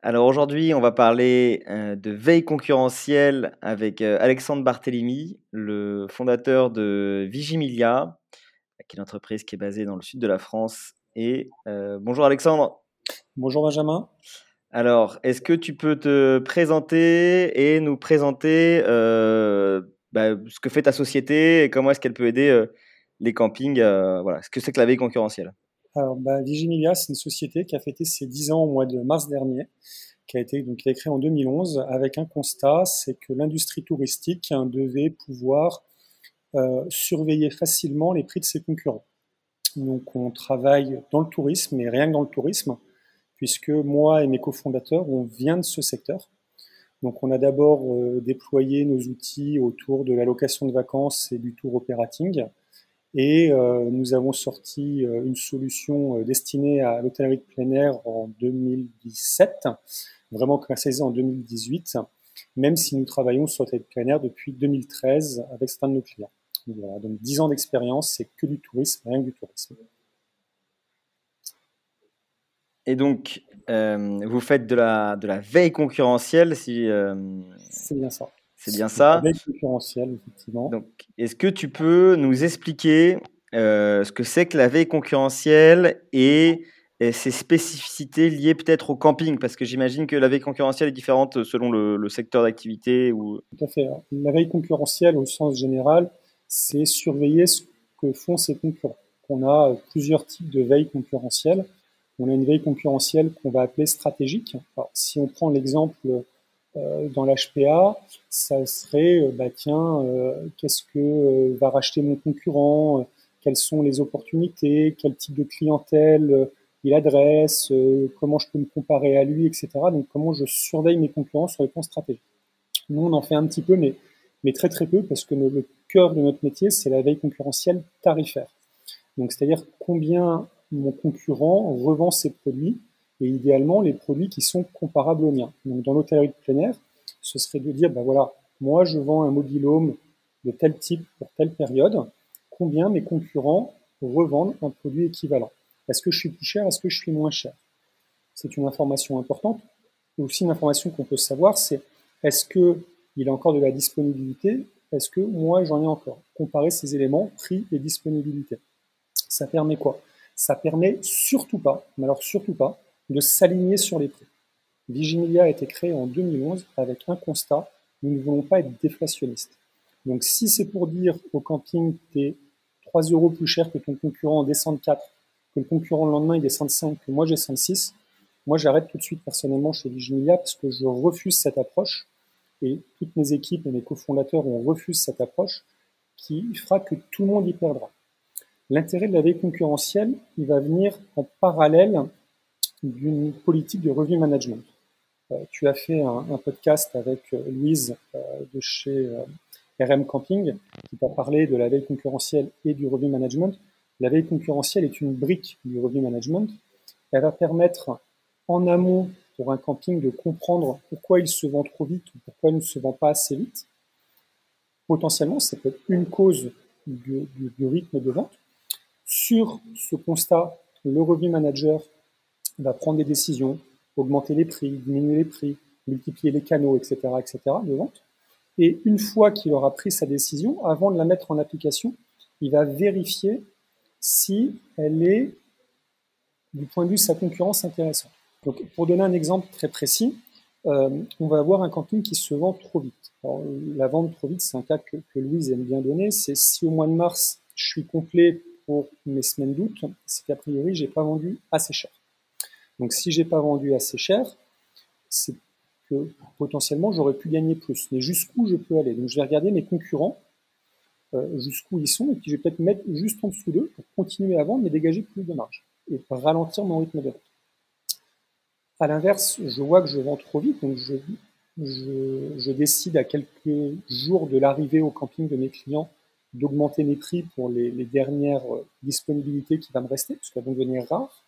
Alors aujourd'hui, on va parler euh, de veille concurrentielle avec euh, Alexandre Barthélemy, le fondateur de Vigimilia, qui est une entreprise qui est basée dans le sud de la France. Et euh, bonjour Alexandre. Bonjour Benjamin. Alors, est-ce que tu peux te présenter et nous présenter bah, ce que fait ta société et comment est-ce qu'elle peut aider les campings Voilà, ce que c'est que la veille concurrentielle alors, bah, Vigimilia, c'est une société qui a fêté ses 10 ans au mois de mars dernier, qui a été donc créée en 2011 avec un constat, c'est que l'industrie touristique devait pouvoir euh, surveiller facilement les prix de ses concurrents. Donc, on travaille dans le tourisme, et rien que dans le tourisme, puisque moi et mes cofondateurs, on vient de ce secteur. Donc, on a d'abord euh, déployé nos outils autour de la location de vacances et du tour operating. Et euh, nous avons sorti euh, une solution euh, destinée à l'hôtellerie de plein air en 2017, vraiment commercialisée en 2018, même si nous travaillons sur l'hôtellerie de plein air depuis 2013 avec certains de nos clients. Donc, voilà, donc 10 ans d'expérience, c'est que du tourisme, rien que du tourisme. Et donc, vous faites de la, de la veille concurrentielle, si. C'est bien ça. C'est bien ça. effectivement. Donc, est-ce que tu peux nous expliquer euh, ce que c'est que la veille concurrentielle et, ses spécificités liées peut-être au camping? Parce que j'imagine que la veille concurrentielle est différente selon le, secteur d'activité. Ou... Tout à fait. La veille concurrentielle, au sens général, c'est surveiller ce que font ses concurrents. On a plusieurs types de veille concurrentielle. On a une veille concurrentielle qu'on va appeler stratégique. Alors, si on prend l'exemple dans l'HPA, ça serait, euh, bah, tiens, euh, qu'est-ce que va racheter mon concurrent Quelles sont les opportunités Quel type de clientèle il adresse Comment je peux me comparer à lui, etc. Donc, comment je surveille mes concurrents sur les plans stratégiques. Nous, on en fait un petit peu, mais, mais très très peu, parce que le, cœur de notre métier, c'est la veille concurrentielle tarifaire. Donc, c'est-à-dire combien mon concurrent revend ses produits et idéalement les produits qui sont comparables aux miens. Donc dans l'hôtellerie de plein air, ce serait de dire, ben voilà, moi je vends un mobile home de tel type pour telle période, combien mes concurrents revendent un produit équivalent? Est-ce que je suis plus cher? Est-ce que je suis moins cher? C'est une information importante. Aussi une information qu'on peut savoir, c'est est-ce qu'il y a encore de la disponibilité? Est-ce que moi j'en ai encore? Comparer ces éléments, prix et disponibilité. Ça permet quoi? Ça permet surtout pas, mais alors surtout pas, de s'aligner sur les prix. Vigimilia a été créé en 2011 avec un constat, nous ne voulons pas être déflationnistes. Donc si c'est pour dire au camping, tu es 3 euros plus cher que ton concurrent en descente 4, que le concurrent le lendemain il descend 5, que moi j'ai 6, moi j'arrête tout de suite personnellement chez Vigimilia parce que je refuse cette approche et toutes mes équipes et mes cofondateurs ont refusé cette approche qui fera que tout le monde y perdra. L'intérêt de la veille concurrentielle, il va venir en parallèle d'une politique de revenu management. Euh, tu as fait un, podcast avec euh, Louise euh, de chez RM Camping qui t'a parlé de la veille concurrentielle et du revenu management. La veille concurrentielle est une brique du revenu management. Elle va permettre en amont pour un camping de comprendre pourquoi il se vend trop vite ou pourquoi il ne se vend pas assez vite. Potentiellement, c'est peut être une cause du, du rythme de vente. Sur ce constat, le revenu manager va prendre des décisions, augmenter les prix, diminuer les prix, multiplier les canaux, etc., etc., de vente. Et une fois qu'il aura pris sa décision, avant de la mettre en application, il va vérifier si elle est, du point de vue de sa concurrence, intéressante. Donc, pour donner un exemple très précis, euh, on va avoir un camping qui se vend trop vite. La vente trop vite, c'est un cas que, que Louise aime bien donner. C'est si au mois de mars, je suis complet pour mes semaines d'août, c'est qu'a priori, j'ai pas vendu assez cher. Donc si j'ai pas vendu assez cher, c'est que potentiellement j'aurais pu gagner plus. Mais jusqu'où je peux aller? Donc je vais regarder mes concurrents, euh, jusqu'où ils sont, et puis je vais peut-être mettre juste en dessous d'eux pour continuer à vendre, mais dégager plus de marge et ralentir mon rythme de vente. À l'inverse, je vois que je vends trop vite, donc je, décide à quelques jours de l'arrivée au camping de mes clients d'augmenter mes prix pour les, dernières euh, disponibilités qui vont me rester, puisqu'elles vont devenir rares.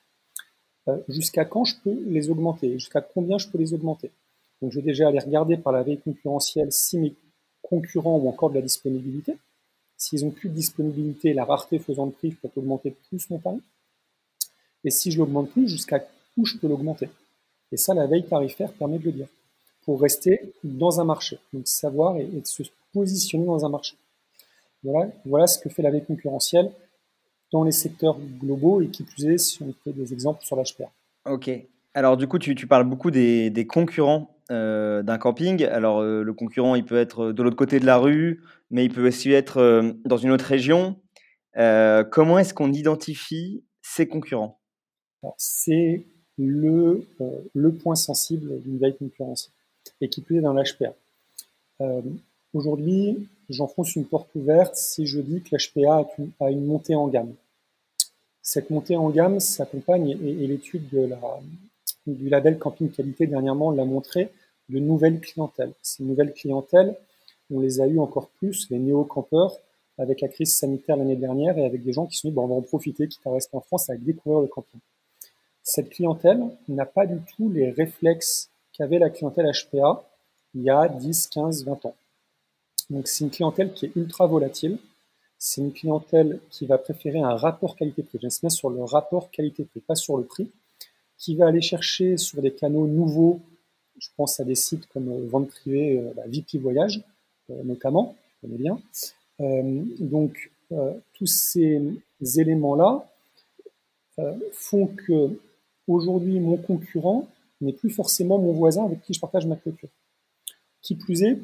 Euh, jusqu'à quand je peux les augmenter? Jusqu'à combien je peux les augmenter? Donc je vais déjà aller regarder par la veille concurrentielle si mes concurrents ont encore de la disponibilité. S'ils ont plus de disponibilité, la rareté faisant le prix, je peux augmenter plus mon tarif. Et si je l'augmente plus, jusqu'à où je peux l'augmenter? Et ça, la veille tarifaire permet de le dire pour rester dans un marché. Donc savoir et, se positionner dans un marché. Voilà, voilà ce que fait la veille concurrentielle dans les secteurs globaux et qui plus est si on fait des exemples sur l'HPA. Ok. Alors du coup, tu, parles beaucoup des, concurrents euh, d'un camping. Alors euh, le concurrent, il peut être de l'autre côté de la rue, mais il peut aussi être euh, dans une autre région. comment est-ce qu'on identifie ces concurrents? C'est le, le point sensible d'une veille concurrentielle et qui plus est dans l'HPA. Aujourd'hui, j'enfonce une porte ouverte si je dis que l'HPA a, une montée en gamme. Cette montée en gamme s'accompagne, et, l'étude du label Camping Qualité dernièrement l'a montré, de nouvelles clientèles. Ces nouvelles clientèles, on les a eues encore plus, les néo-campeurs, avec la crise sanitaire l'année dernière et avec des gens qui se sont dit on va en profiter, quitte à rester en France, à découvrir le camping. Cette clientèle n'a pas du tout les réflexes qu'avait la clientèle HPA il y a 10, 15, 20 ans. Donc c'est une clientèle qui est ultra volatile. C'est une clientèle qui va préférer un rapport qualité-prix. J'insiste sur le rapport qualité-prix, pas sur le prix, qui va aller chercher sur des canaux nouveaux. Je pense à des sites comme euh, Vente Privée, euh, bah, VP Voyage, euh, notamment, je connais bien. donc tous ces éléments-là font que aujourd'hui mon concurrent n'est plus forcément mon voisin avec qui je partage ma clôture. Qui plus est,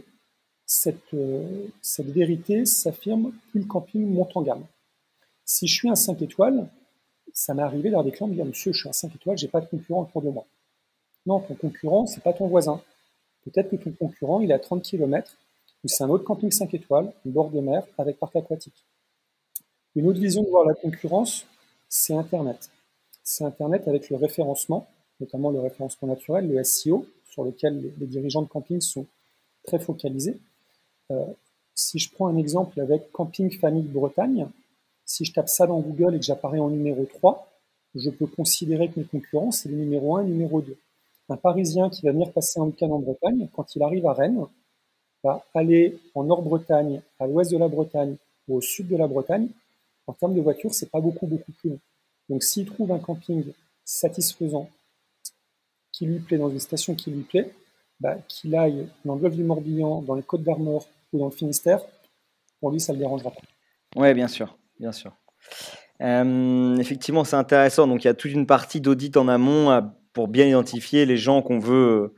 cette, euh, cette vérité s'affirme plus le camping monte en gamme. Si je suis un 5 étoiles, ça m'est arrivé d'avoir des clients me dire Monsieur, je suis un 5 étoiles, j'ai pas de concurrent autour de moi. Non, ton concurrent, c'est pas ton voisin. Peut-être que ton concurrent, il est à 30 km, ou c'est un autre camping 5 étoiles, bord de mer, avec parc aquatique. Une autre vision de voir la concurrence, c'est Internet. C'est Internet avec le référencement notamment le référencement naturel, le SEO, sur lequel les, dirigeants de camping sont très focalisés. Euh, si je prends un exemple avec Camping Famille Bretagne, si je tape ça dans Google et que j'apparais en numéro 3, je peux considérer que mes concurrents, c'est le numéro 1 et le numéro 2. Un Parisien qui va venir passer un week-end en Bretagne, quand il arrive à Rennes, va aller en Nord-Bretagne, à l'ouest de la Bretagne ou au sud de la Bretagne. En termes de voiture, c'est pas beaucoup, beaucoup plus long. Donc s'il trouve un camping satisfaisant qui lui plaît, dans une station qui lui plaît, bah, qu'il aille dans le golfe du Morbihan, dans les Côtes d'Armor ou dans le Finistère, pour lui, ça ne le dérangera pas. Oui, bien sûr, bien sûr. Euh, effectivement, c'est intéressant. Donc, il y a toute une partie d'audit en amont euh, pour bien identifier les gens qu'on veut,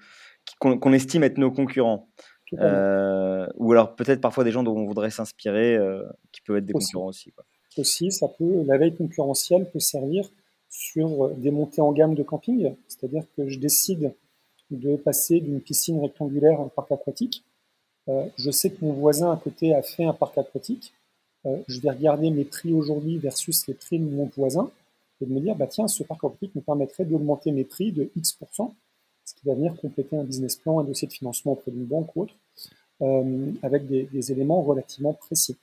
qu'on estime être nos concurrents. Euh, ou alors peut-être parfois des gens dont on voudrait s'inspirer, qui peuvent être des concurrents aussi. Aussi, ça peut, la veille concurrentielle peut servir sur des montées en gamme de camping, c'est-à-dire que je décide de passer d'une piscine rectangulaire à un parc aquatique. Euh, je sais que mon voisin à côté a fait un parc aquatique. Euh, je vais regarder mes prix aujourd'hui versus les prix de mon voisin et de me dire, bah tiens, ce parc aquatique me permettrait d'augmenter mes prix de X%, ce qui va venir compléter un business plan, un dossier de financement auprès d'une banque ou autre, euh, avec des, éléments relativement précis.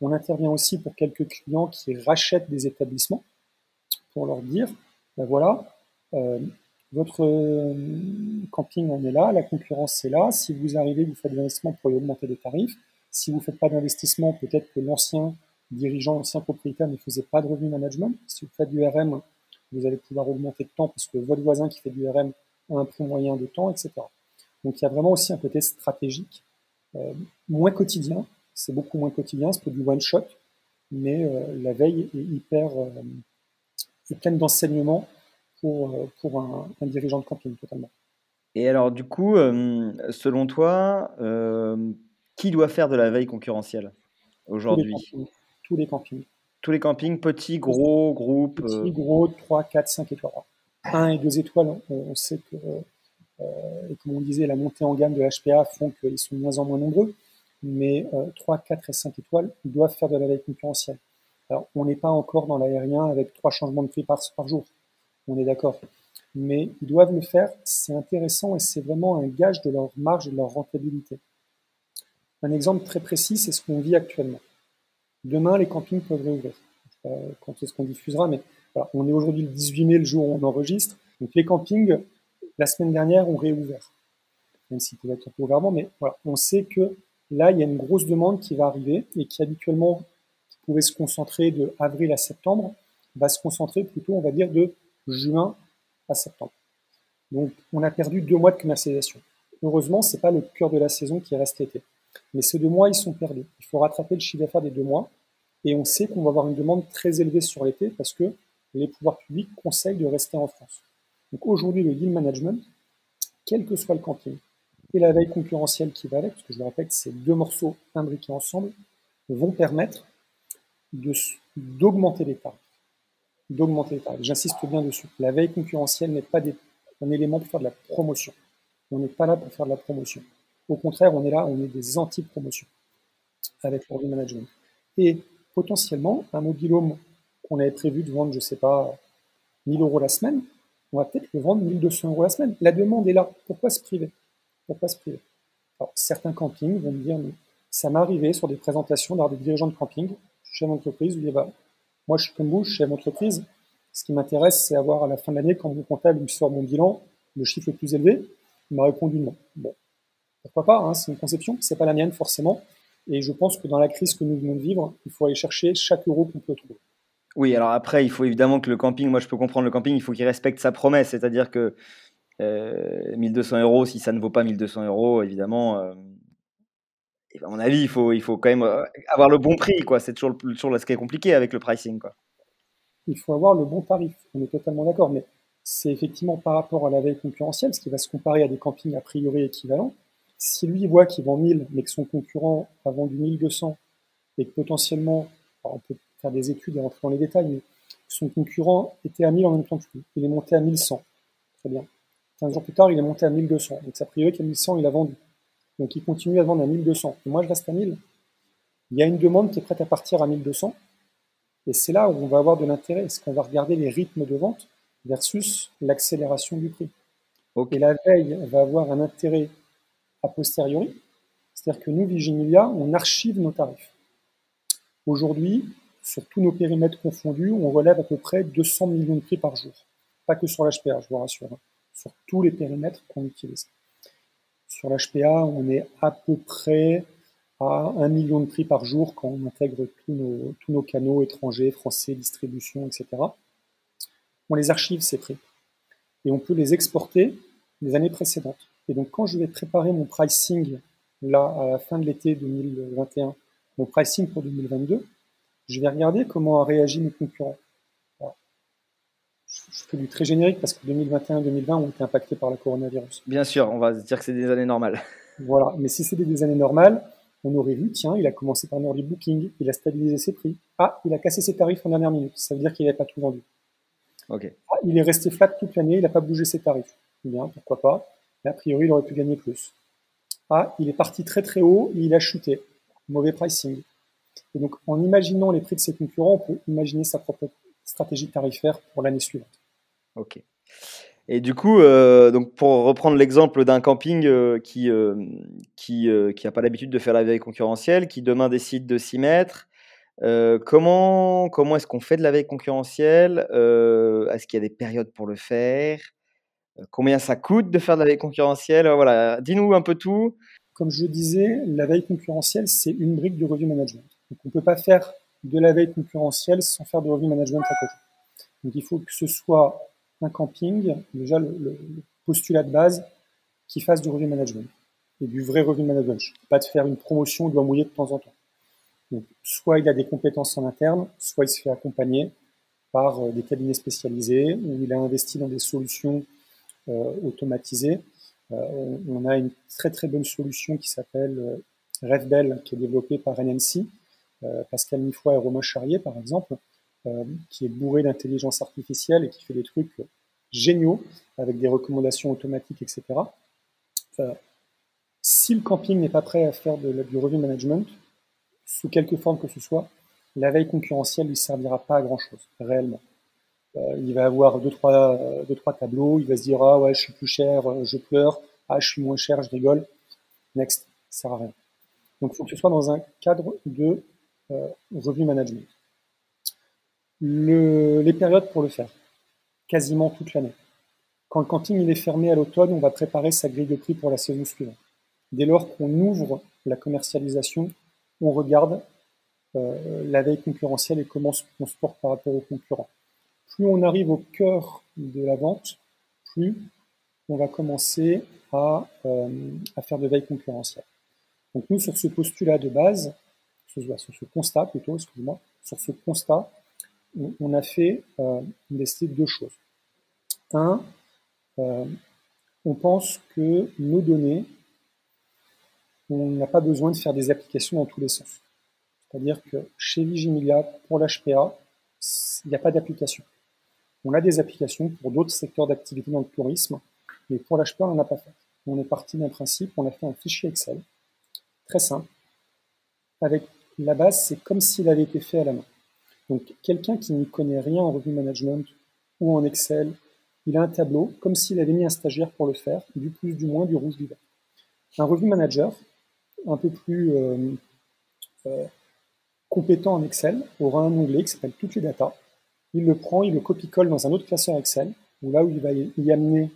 On intervient aussi pour quelques clients qui rachètent des établissements pour leur dire, ben voilà, votre euh, camping en est là, la concurrence est là, si vous arrivez, vous faites des investissements pour augmenter les tarifs, si vous ne faites pas d'investissement, peut-être que l'ancien dirigeant, l'ancien propriétaire ne faisait pas de revenu management, si vous faites du RM, vous allez pouvoir augmenter de temps parce que votre voisin qui fait du RM a un prix moyen de temps, etc. Donc il y a vraiment aussi un côté stratégique, euh, moins quotidien, c'est beaucoup moins quotidien, c'est du one shot, mais la veille est hyper pleine d'enseignements pour, euh, pour un, dirigeant de camping totalement. Et alors du coup, euh, selon toi, euh, qui doit faire de la veille concurrentielle aujourd'hui? Tous les campings. Tous les campings, petits, gros, groupes Petits, gros, 3, 4, 5 étoiles. 1 et 2 étoiles, on, sait que, et comme on disait, la montée en gamme de l'HPA font qu'ils sont de moins en moins nombreux, mais 3, 4 et 5 étoiles doivent faire de la veille concurrentielle. Alors, on n'est pas encore dans l'aérien avec trois changements de prix par, jour. On est d'accord. mais ils doivent le faire, c'est intéressant et c'est vraiment un gage de leur marge et de leur rentabilité. Un exemple très précis, c'est ce qu'on vit actuellement. Demain, les campings peuvent réouvrir. Pas quand est-ce qu'on diffusera, mais on est aujourd'hui le 18 mai, le jour où on enregistre. Donc les campings, la semaine dernière, ont réouvert. Même s'ils peuvent être un mais voilà, on sait que là, il y a une grosse demande qui va arriver et qui habituellement qui pouvait se concentrer de avril à septembre, va se concentrer plutôt, on va dire, de juin à septembre. Donc, on a perdu deux mois de commercialisation. Heureusement, c'est pas le cœur de la saison qui reste l'été. Mais ces deux mois, ils sont perdus. Il faut rattraper le chiffre d'affaires des deux mois. Et on sait qu'on va avoir une demande très élevée sur l'été parce que les pouvoirs publics conseillent de rester en France. Donc aujourd'hui, le yield management, quel que soit le camping, et la veille concurrentielle qui va avec, parce que je le répète, ces deux morceaux imbriqués ensemble, vont permettre d'augmenter les tarifs d'augmenter les tarifs. J'insiste bien dessus. La veille concurrentielle n'est pas un élément pour faire de la promotion. On n'est pas là pour faire de la promotion. Au contraire, on est là, on est des anti-promotions avec le management. Et potentiellement, un mobile home qu'on avait prévu de vendre, je ne sais pas, 1000 euros la semaine, on va peut-être le vendre 1200 euros la semaine. La demande est là. Pourquoi se priver? Pourquoi se priver? Alors, certains campings vont me dire, ça m'est arrivé sur des présentations d'avoir des dirigeants de camping, chez l'entreprise, où il y a moi, je suis comme vous, je suis entreprise. Ce qui m'intéresse, c'est avoir à la fin de l'année, quand mon comptable me sort mon bilan, le chiffre le plus élevé. Il m'a répondu non. Bon, pourquoi pas hein, C'est une conception, c'est pas la mienne forcément. Et je pense que dans la crise que nous venons de vivre, il faut aller chercher chaque euro qu'on peut trouver. Oui, alors après, il faut évidemment que le camping, moi je peux comprendre le camping, il faut qu'il respecte sa promesse, c'est-à-dire que 1200 euh, euros, si ça ne vaut pas 1200 euros, évidemment, euh, à mon avis, il faut, il faut quand même euh, avoir le bon prix. quoi. C'est toujours, toujours ce qui est compliqué avec le pricing. Quoi. Il faut avoir le bon tarif. On est totalement d'accord. Mais c'est effectivement par rapport à la veille concurrentielle, ce qui va se comparer à des campings a priori équivalents. Si lui voit qu'il vend 1000, mais que son concurrent a vendu 1200, et que potentiellement, on peut faire des études et rentrer dans les détails, mais son concurrent était à 1000 en même temps que lui. Il est monté à 1100. Très bien. 15 jours plus tard, il est monté à 1200. Donc, a priori qu'à 1100, il a vendu. Donc il continue à vendre à 1200. Et moi, je reste à 1000. Il y a une demande qui est prête à partir à 1200. Et c'est là où on va avoir de l'intérêt. Est-ce qu'on va regarder les rythmes de vente versus l'accélération du prix? Et la veille va avoir un intérêt a posteriori. C'est-à-dire que nous, Vigimilia, on archive nos tarifs. Aujourd'hui, sur tous nos périmètres confondus, on relève à peu près 200 millions de prix par jour. Pas que sur l'HPA, je vous rassure. Hein. Sur tous les périmètres qu'on utilise. Sur l'HPA, on est à peu près à 1 million de prix par jour quand on intègre tous nos, canaux étrangers, français, distribution, etc. On les archive, ces prix. Et on peut les exporter des années précédentes. Et donc, quand je vais préparer mon pricing, là, à la fin de l'été 2021, mon pricing pour 2022, je vais regarder comment a réagi mes concurrents je fais du très générique parce que 2021-2020 ont été impactés par la coronavirus. Bien sûr, on va se dire que c'est des années normales. Voilà, mais si c'était des années normales, on aurait vu, tiens, il a commencé par un early booking, il a stabilisé ses prix. Ah, il a cassé ses tarifs en dernière minute, ça veut dire qu'il n'avait pas tout vendu. Ok. Ah, il est resté flat toute l'année, il n'a pas bougé ses tarifs. Bien, pourquoi pas. Mais a priori, il aurait pu gagner plus. Ah, il est parti très très haut et il a chuté. Mauvais pricing. Et donc, en imaginant les prix de ses concurrents, on peut imaginer sa propre stratégie tarifaire pour l'année suivante. Ok. Et du coup, euh, donc pour reprendre l'exemple d'un camping euh, qui euh, qui qui n'a pas l'habitude de faire la veille concurrentielle, qui demain décide de s'y mettre, comment comment est-ce qu'on fait de la veille concurrentielle Est-ce qu'il y a des périodes pour le faire Combien ça coûte de faire de la veille concurrentielle Voilà, dis-nous un peu tout. Comme je disais, la veille concurrentielle, c'est une brique du review management. Donc on ne peut pas faire de la veille concurrentielle sans faire de review management à côté. Donc il faut que ce soit un camping, déjà le, postulat de base, qui fasse du review management et du vrai review management. Pas de faire une promotion, il doit mouiller de temps en temps. Donc, soit il a des compétences en interne, soit il se fait accompagner par euh, des cabinets spécialisés, ou il a investi dans des solutions euh, automatisées. Euh, on, a une très très bonne solution qui s'appelle euh, RevBell, qui est développée par NNC, Pascal Mifoy et Romain Charrier par exemple, euh, qui est bourré d'intelligence artificielle et qui fait des trucs géniaux avec des recommandations automatiques, etc. Euh, si le camping n'est pas prêt à faire de, du review management, sous quelque forme que ce soit, la veille concurrentielle ne lui servira pas à grand chose, réellement. il va avoir deux trois, deux, trois tableaux, il va se dire, ah ouais, je suis plus cher, je pleure, ah, je suis moins cher, je rigole. Next, ça sert à rien. Donc, il faut que ce soit dans un cadre de revue management. Le, les périodes pour le faire, quasiment toute l'année. Quand le camping il est fermé à l'automne, on va préparer sa grille de prix pour la saison suivante. Dès lors qu'on ouvre la commercialisation, on regarde euh, la veille concurrentielle et comment on se porte par rapport aux concurrents. Plus on arrive au cœur de la vente, plus on va commencer à, euh, faire de veille concurrentielle. Donc nous, sur ce postulat de base, sur, ce constat plutôt, excusez-moi, sur ce constat, on, a fait euh, de deux choses. Un, euh, on pense que nos données, on n'a pas besoin de faire des applications dans tous les sens. C'est-à-dire que chez Vigimilia, pour l'HPA, il n'y a pas d'application. On a des applications pour d'autres secteurs d'activité dans le tourisme, mais pour l'HPA, on n'en a pas fait. On est parti d'un principe, on a fait un fichier Excel, très simple, avec la base, c'est comme s'il avait été fait à la main. Donc, quelqu'un qui ne connaît rien en revue management ou en Excel il a un tableau, comme s'il avait mis un stagiaire pour le faire, du plus, du moins, du rouge, du vert. Un revue manager, un peu plus euh, euh, compétent en Excel, aura un onglet qui s'appelle Toutes les datas. Il le prend, il le copie-colle dans un autre classeur Excel, où là où il va y amener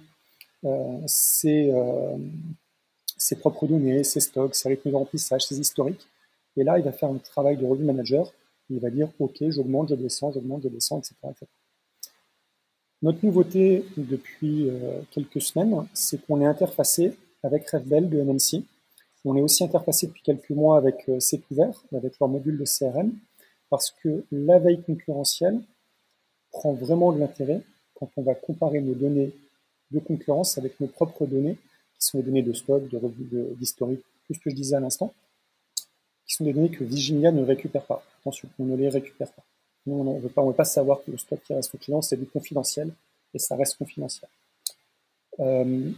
euh, ses, propres données, ses stocks, ses rythmes de remplissage, ses historiques. Et là, il va faire un travail de revue manager. Il va dire, OK, j'augmente, je descends, j'augmente, je descends, etc. Notre nouveauté depuis euh, quelques semaines, c'est qu'on est interfacé avec RevBell de NMC. On est aussi interfacé depuis quelques mois avec euh, Ouvert, avec leur module de CRM, parce que la veille concurrentielle prend vraiment de l'intérêt quand on va comparer nos données de concurrence avec nos propres données, qui sont les données de stock, de revue d'historique, tout ce que je disais à l'instant, qui sont des données que Vigilia ne récupère pas. Attention, on ne les récupère pas. Nous, on ne veut pas, savoir que le stock qui reste au client, c'est du confidentiel et ça reste confidentiel. Euh,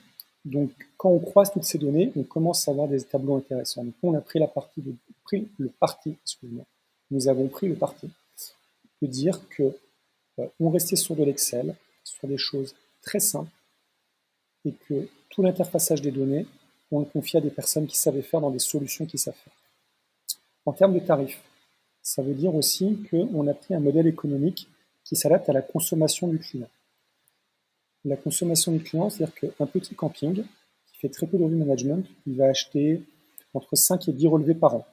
donc, quand on croise toutes ces données, on commence à avoir des tableaux intéressants. Donc, on a pris la partie, de, le parti, excusez-moi. Nous avons pris le parti de dire que euh, on restait sur de l'Excel, sur des choses très simples, et que tout l'interfaçage des données, on le confie à des personnes qui savaient faire dans des solutions qui savent faire. En termes de tarifs, ça veut dire aussi qu'on a pris un modèle économique qui s'adapte à la consommation du client. La consommation du client, c'est-à-dire qu'un petit camping qui fait très peu de revue management, il va acheter entre 5 et 10 relevés par an.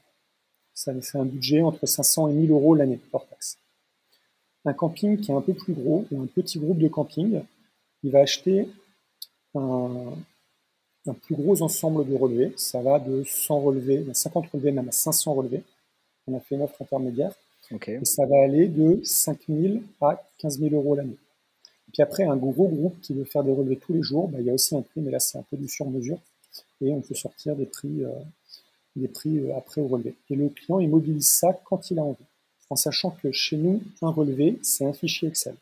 C'est un budget entre 500 et 1000 euros l'année hors taxe. Un camping qui est un peu plus gros ou un petit groupe de camping, il va acheter un, un plus gros ensemble de relevés. Ça va de 100 relevés, 50 relevés même à 500 relevés on a fait une offre intermédiaire. Et ça va aller de 5 000 à 15 000 euros l'année. Et puis après, un gros groupe qui veut faire des relevés tous les jours, bah, il y a aussi un prix, mais là c'est un peu du sur-mesure. Et on peut sortir des prix, euh, des prix euh, après au relevé. Et le client, il mobilise ça quand il a envie. En sachant que chez nous, un relevé, c'est un fichier Excel.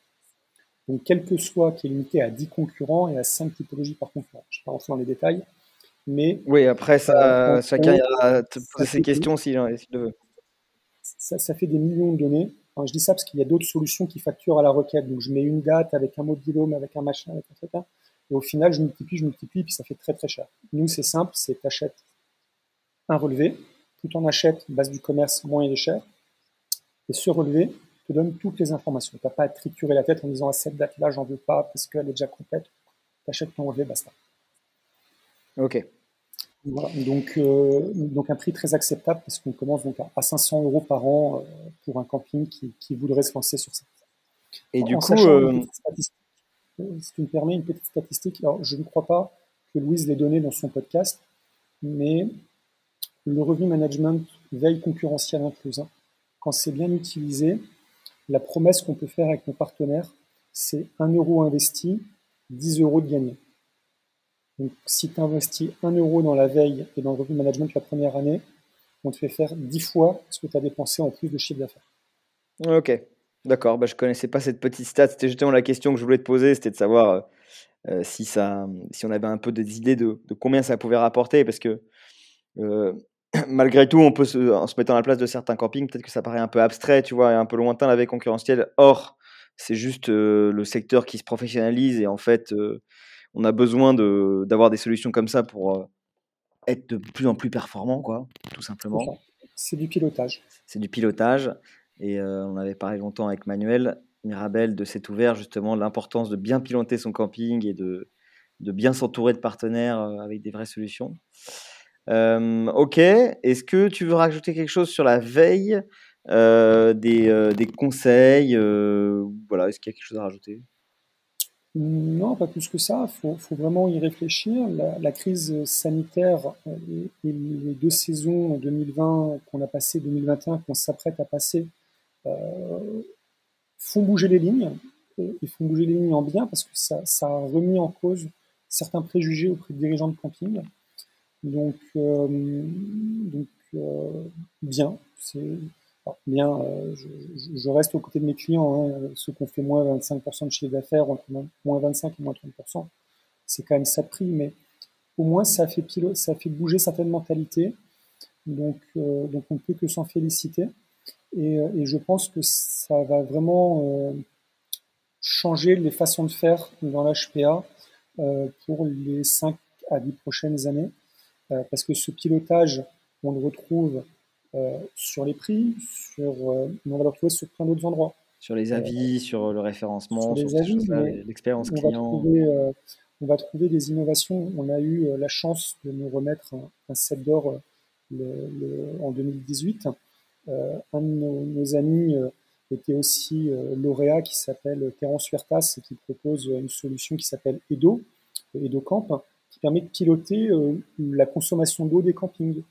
Donc, quel que soit, qui est limité à 10 concurrents et à 5 typologies par concurrent. Je ne vais pas rentrer dans les détails. Mais, oui, après, ça, euh, chacun a ses questions s'il le veut ça, fait des millions de données. je dis ça parce qu'il y a d'autres solutions qui facturent à la requête. Donc, je mets une date avec un mobilhome, avec un machin, avec un truc. Et au final, je multiplie, je multiplie, puis ça fait très très cher. Nous, c'est simple, c'est t'achètes un relevé. Plus en achètes, base du commerce, moins il est cher. Et ce relevé te donne toutes les informations. Tu n'as pas à triturer la tête en disant à cette date-là, j'en veux pas parce qu'elle est déjà complète. Tu achètes ton relevé, basta. Ok. Donc, euh, donc un prix très acceptable parce qu'on commence donc à 500 euros par an euh, pour un camping qui, qui, voudrait se lancer sur ça. Et du coup, euh, si tu me permets une petite statistique, alors je ne crois pas que Louise l'ait donné dans son podcast, mais le revenu management veille concurrentielle incluse. Hein. Quand c'est bien utilisé, la promesse qu'on peut faire avec nos partenaires, c'est 1 euro investi, 10 euros de gagné. Donc, si tu investis 1 euro dans la veille et dans le revenu management la première année, on te fait faire 10 fois ce que tu as dépensé en plus de chiffre d'affaires. Ok, d'accord. Bah, je ne connaissais pas cette petite stat. C'était justement la question que je voulais te poser, c'était de savoir euh, euh, si, ça, si on avait un peu des idées de, combien ça pouvait rapporter. Parce que euh, malgré tout, on peut se, en se mettant à la place de certains campings, peut-être que ça paraît un peu abstrait, tu vois, et un peu lointain la veille concurrentielle hors c'est juste le secteur qui se professionnalise et en fait, on a besoin d'avoir des solutions comme ça pour être de plus en plus performant, quoi, tout simplement. C'est du pilotage. C'est du pilotage. Et on avait parlé longtemps avec Manuel Mirabel de cet ouvert, justement, l'importance de bien piloter son camping et de, de bien s'entourer de partenaires avec des vraies solutions. Ok, est-ce que tu veux rajouter quelque chose sur la veille, des, des, conseils Voilà, est-ce qu'il y a quelque chose à rajouter? Non, pas plus que ça. Il faut, vraiment y réfléchir. La, crise sanitaire et, les deux saisons 2020 qu'on a passées, 2021 qu'on s'apprête à passer, euh, font bouger les lignes. Et, font bouger les lignes en bien parce que ça, a remis en cause certains préjugés auprès des dirigeants de camping. Donc, euh, euh, bien. Bien, euh, je, reste aux côtés de mes clients, hein, ceux qui ont fait moins 25% de chiffre d'affaires, entre moins 25 et moins 30%, c'est quand même ça prix, mais au moins ça fait, ça fait bouger certaines mentalités, donc, on ne peut que s'en féliciter, et, et, je pense que ça va vraiment changer les façons de faire dans l'HPA pour les 5 à 10 prochaines années, parce que ce pilotage, on le retrouve euh, sur les prix, sur, euh, on va le retrouver sur plein d'autres endroits. Sur les avis, sur le référencement, sur, l'expérience client. Euh, on va trouver des innovations. On a eu la chance de nous remettre un, set d'or en 2018. un de nos, amis était aussi lauréat qui s'appelle Terence Huertas et qui propose une solution qui s'appelle Edo, EdoCamp, permet de piloter la consommation d'eau des campings.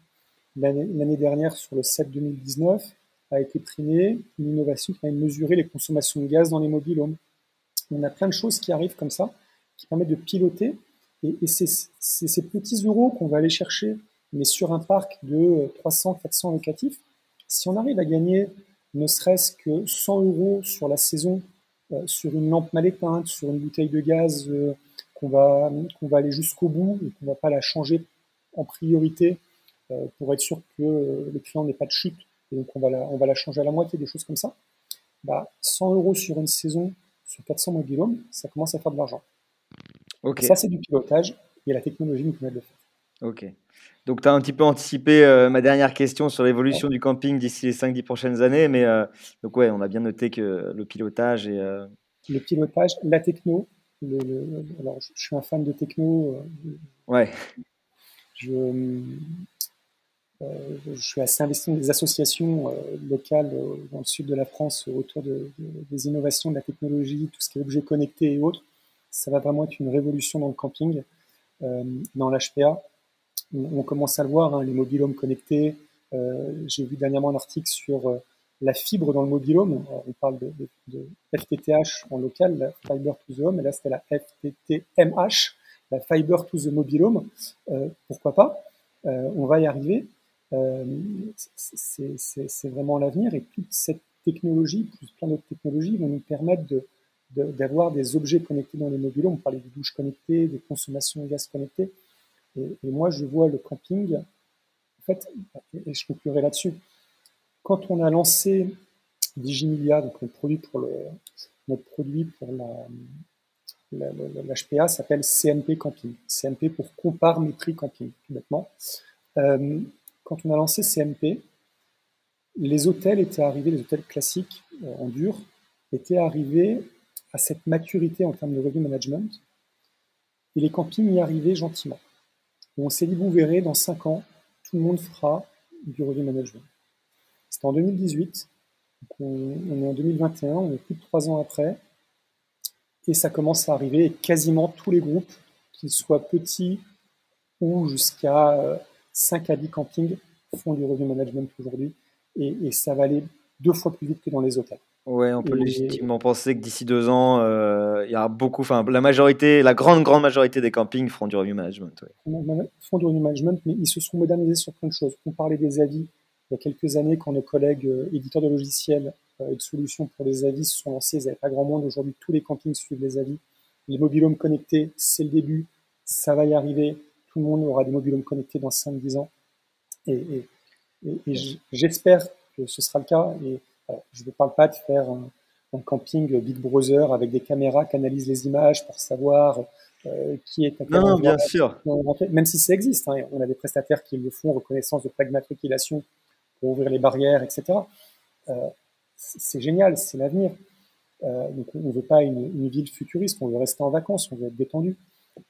L'année dernière, sur le 7 2019, a été primée une innovation qui permet de mesurer les consommations de gaz dans les mobilhomes. On a plein de choses qui arrivent comme ça, qui permettent de piloter. Et, c'est ces petits euros qu'on va aller chercher, mais sur un parc de 300, 400 locatifs, si on arrive à gagner ne serait-ce que 100 euros sur la saison, euh, sur une lampe mal éteinte, sur une bouteille de gaz euh, qu'on va, qu'on va aller jusqu'au bout et qu'on ne va pas la changer en priorité euh, pour être sûr que euh, le client n'ait pas de chute, et donc on va, la, on va la changer à la moitié, des choses comme ça, bah, 100 euros sur une saison, sur 400 mobilhomes, ça commence à faire de l'argent. Ça, c'est du pilotage, et la technologie nous permet de le faire. Ok. Donc, tu as un petit peu anticipé euh, ma dernière question sur l'évolution du camping d'ici les 5-10 prochaines années. Mais donc, ouais, on a bien noté que le pilotage et. Le pilotage, la techno. Alors, je, suis un fan de techno. ouais. Je, euh, je suis assez investi dans des associations euh, locales euh, dans le sud de la France autour de, des innovations, de la technologie, tout ce qui est objets connectés et autres. Ça va vraiment être une révolution dans le camping, dans l'HPA. On, commence à le voir, hein, les mobilhomes connectés. J'ai vu dernièrement un article sur la fibre dans le mobilhome. On parle de, FTTH en local, la Fiber to the Home, et là c'était la FTTMH, la Fiber to the Mobilhome. pourquoi pas? On va y arriver. Euh, c'est vraiment l'avenir et toute cette technologie, plus plein d'autres technologies, vont nous permettre d'avoir des objets connectés dans les modules. On parlait des douches connectées, des consommations de gaz connectées. Et, moi, je vois le camping, en fait, et je conclurai là-dessus, quand on a lancé Digimilia, donc notre produit pour, le, notre produit pour la, l'HPA s'appelle CMP Camping. CMP pour Compare Mépris Camping, tout bêtement. Euh, quand on a lancé CMP, les hôtels étaient arrivés, les hôtels classiques euh, en dur, étaient arrivés à cette maturité en termes de revenu management, et les campings y arrivaient gentiment. on s'est dit, vous verrez, dans 5 ans, tout le monde fera du revenu management. C'était en 2018, on, est en 2021, on est plus de 3 ans après, et ça commence à arriver, et quasiment tous les groupes, qu'ils soient petits ou jusqu'à 5 à 10 campings font du revenu management aujourd'hui et, ça va aller deux fois plus vite que dans les hôtels. Ouais, on peut légitimement penser que d'ici deux ans, euh, il y a beaucoup, enfin la majorité, la grande grande majorité des campings feront du revenu management. Ouais. Font du revenu management, mais ils se sont modernisés sur plein de choses. On parlait des avis il y a quelques années quand nos collègues euh, éditeurs de logiciels euh, et de solutions pour les avis se sont lancés. Ils n'avaient pas grand monde. Aujourd'hui, tous les campings suivent les avis. Les mobilhomes connectés, c'est le début. Ça va y arriver tout le monde aura des mobilhomes connectés dans 5-10 ans. Et, j'espère que ce sera le cas. Et je ne parle pas de faire un camping Big Brother avec des caméras qui analysent les images pour savoir qui est Non, non bien sûr. Même si ça existe, hein, on a des prestataires qui le font, reconnaissance de plaque d'immatriculation ouvrir les barrières, etc. c'est génial, c'est l'avenir. donc on ne veut pas une, une, ville futuriste, on veut rester en vacances, on veut être détendu.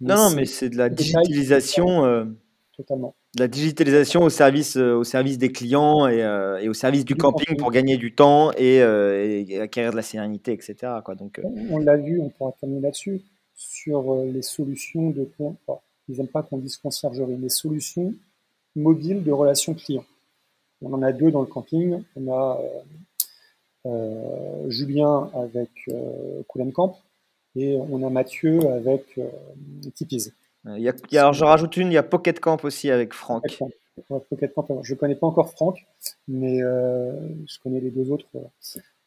non, non, mais c'est de la digitalisation totalement. La digitalisation au service, euh, au service des clients et, euh, et au service du, camping, pour gagner du temps et, euh, acquérir de la sérénité, etc. Quoi. Donc, On l'a vu, on pourra terminer là-dessus, sur les solutions de... ils n'aiment pas qu'on dise conciergerie, les solutions mobiles de relations clients. On en a deux dans le camping. On a Julien avec euh, Camp et on a Mathieu avec euh, Tipeee. Il y a, alors, je rajoute une, il y a Pocket Camp aussi avec Franck. Pocket Camp, je ne connais pas encore Franck, mais euh, je connais les deux autres.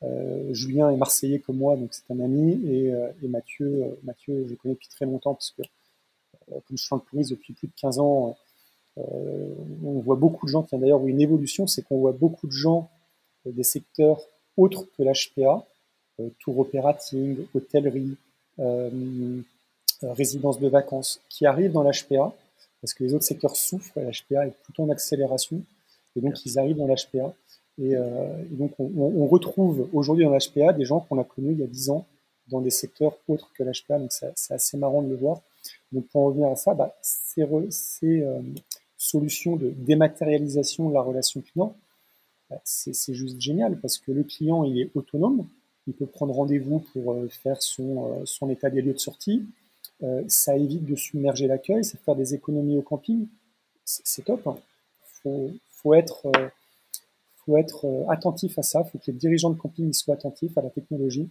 Euh, Julien est marseillais comme moi, donc c'est un ami, et, euh, et Mathieu, euh, Mathieu, je connais depuis très longtemps, parce que comme je chante tourisme depuis plus de 15 ans, on voit beaucoup de gens qui ont d'ailleurs une évolution, c'est qu'on voit beaucoup de gens des secteurs autres que l'HPA, tour operating, hôtellerie, euh, résidence de vacances qui arrivent dans l'HPA, parce que les autres secteurs souffrent, l'HPA est plutôt en accélération, et donc ils arrivent dans l'HPA. Et, euh, donc on, retrouve aujourd'hui dans l'HPA des gens qu'on a connus il y a 10 ans dans des secteurs autres que l'HPA, donc c'est assez marrant de le voir. Donc pour en revenir à ça, bah, euh, solutions de dématérialisation de la relation client, bah, c'est juste génial parce que le client il est autonome, il peut prendre rendez-vous pour euh, faire son, euh, son état des lieux de sortie, euh, ça évite de submerger l'accueil, c'est faire des économies au camping. C'est top. Il hein. faut, faut, être, faut être attentif à ça. Il faut que les dirigeants de camping soient attentifs à la technologie.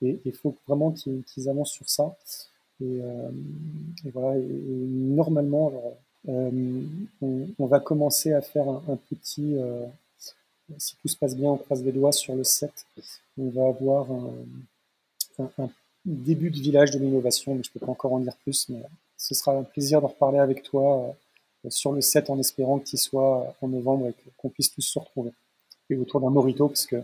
Et il faut vraiment qu'ils avancent sur ça. Et, voilà. Normalement, on, on, va commencer à faire un, petit si tout se passe bien, on croise les doigts sur le 7. On va avoir un, début de village de l'innovation, mais je ne peux pas encore en dire plus, mais ce sera un plaisir d'en reparler avec toi euh, sur le 7 en espérant qu'il soit en novembre et qu'on puisse tous se retrouver. Et autour d'un Morito, parce que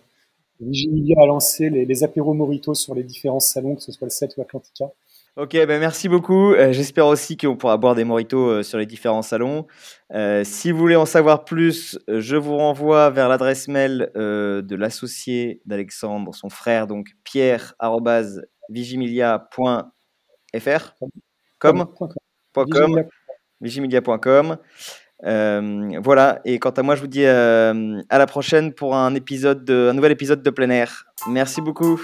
Vigilia a lancé les, les, apéros Morito sur les différents salons, que ce soit le 7 ou Atlantica. Ok, ben merci beaucoup. Euh, J'espère aussi qu'on pourra boire des moritos euh, sur les différents salons. Euh, si vous voulez en savoir plus, je vous renvoie vers l'adresse mail de l'associé d'Alexandre, son frère, donc pierre vigimilia.fr com, vigimilia.com euh, voilà, et quant à moi, je vous dis à la prochaine pour un, épisode de, un nouvel épisode de plein air. Merci beaucoup.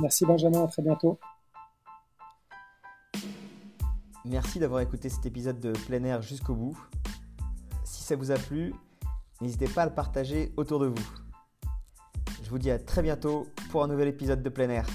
Merci Benjamin, à très bientôt. Merci d'avoir écouté cet épisode de plein air jusqu'au bout. Si ça vous a plu, n'hésitez pas à le partager autour de vous. Je vous dis à très bientôt pour un nouvel épisode de plein air.